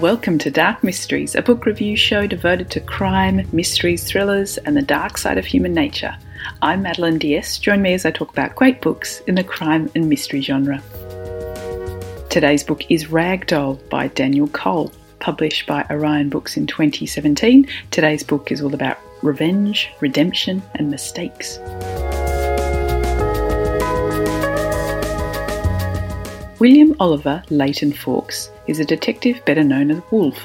Welcome to Dark Mysteries, a book review show devoted to crime, mysteries, thrillers, and the dark side of human nature. I'm Madeline Diaz. Join me as I talk about great books in the crime and mystery genre. Today's book is Ragdoll by Daniel Cole, published by Orion Books in 2017. Today's book is all about revenge, redemption, and mistakes. William Oliver Layton Fawkes is a detective better known as Wolf.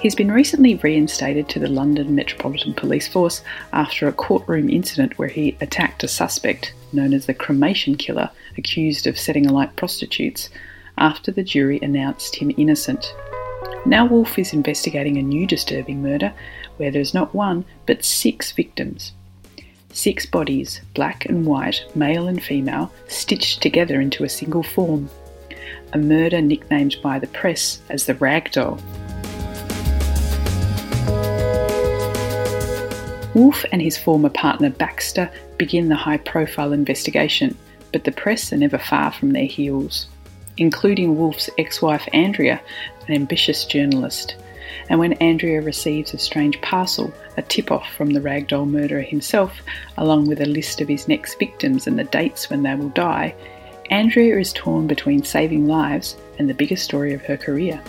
He's been recently reinstated to the London Metropolitan Police Force after a courtroom incident where he attacked a suspect, known as the cremation killer, accused of setting alight prostitutes, after the jury announced him innocent. Now Wolf is investigating a new disturbing murder where there's not one but six victims. Six bodies, black and white, male and female, stitched together into a single form a murder nicknamed by the press as the Ragdoll. Wolf and his former partner Baxter begin the high profile investigation, but the press are never far from their heels, including Wolf's ex wife Andrea, an ambitious journalist. And when Andrea receives a strange parcel, a tip off from the ragdoll murderer himself, along with a list of his next victims and the dates when they will die, Andrea is torn between saving lives and the biggest story of her career.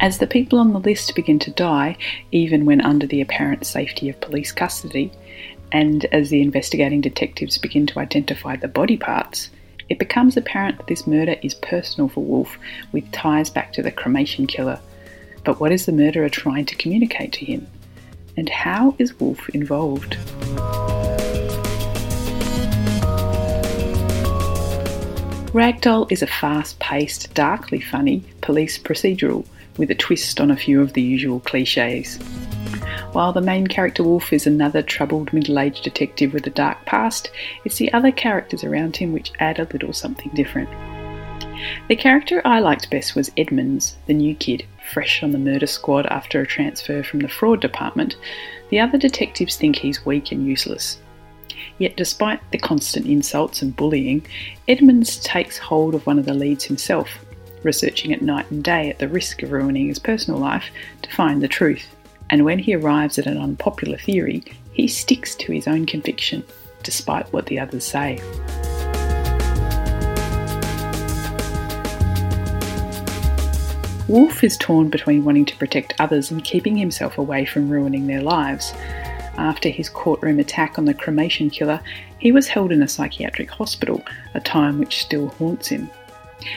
As the people on the list begin to die, even when under the apparent safety of police custody, and as the investigating detectives begin to identify the body parts, it becomes apparent that this murder is personal for Wolf, with ties back to the cremation killer. But what is the murderer trying to communicate to him? And how is Wolf involved? Ragdoll is a fast paced, darkly funny police procedural with a twist on a few of the usual cliches. While the main character Wolf is another troubled middle aged detective with a dark past, it's the other characters around him which add a little something different. The character I liked best was Edmunds, the new kid, fresh on the murder squad after a transfer from the fraud department, the other detectives think he's weak and useless. Yet, despite the constant insults and bullying, Edmunds takes hold of one of the leads himself, researching it night and day at the risk of ruining his personal life to find the truth. And when he arrives at an unpopular theory, he sticks to his own conviction, despite what the others say. Wolf is torn between wanting to protect others and keeping himself away from ruining their lives. After his courtroom attack on the cremation killer, he was held in a psychiatric hospital, a time which still haunts him.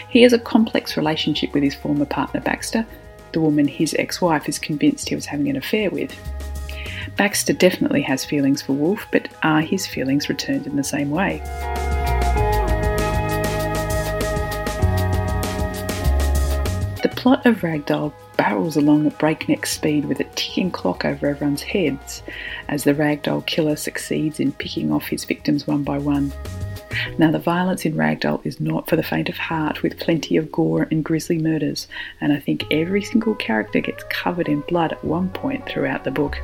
He has a complex relationship with his former partner Baxter, the woman his ex wife is convinced he was having an affair with. Baxter definitely has feelings for Wolf, but are his feelings returned in the same way? Plot of Ragdoll barrels along at breakneck speed with a ticking clock over everyone's heads as the Ragdoll killer succeeds in picking off his victims one by one. Now, the violence in Ragdoll is not for the faint of heart, with plenty of gore and grisly murders, and I think every single character gets covered in blood at one point throughout the book.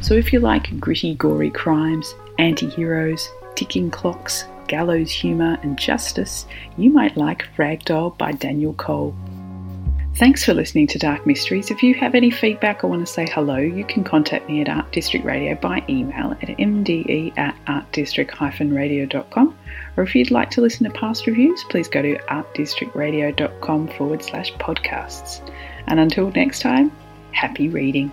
So, if you like gritty, gory crimes, anti heroes, ticking clocks, gallows humour and justice, you might like Ragdoll by Daniel Cole. Thanks for listening to Dark Mysteries. If you have any feedback or want to say hello, you can contact me at Art District Radio by email at mde at artdistrict-radio.com. Or if you'd like to listen to past reviews, please go to artdistrictradio.com forward slash podcasts. And until next time, happy reading.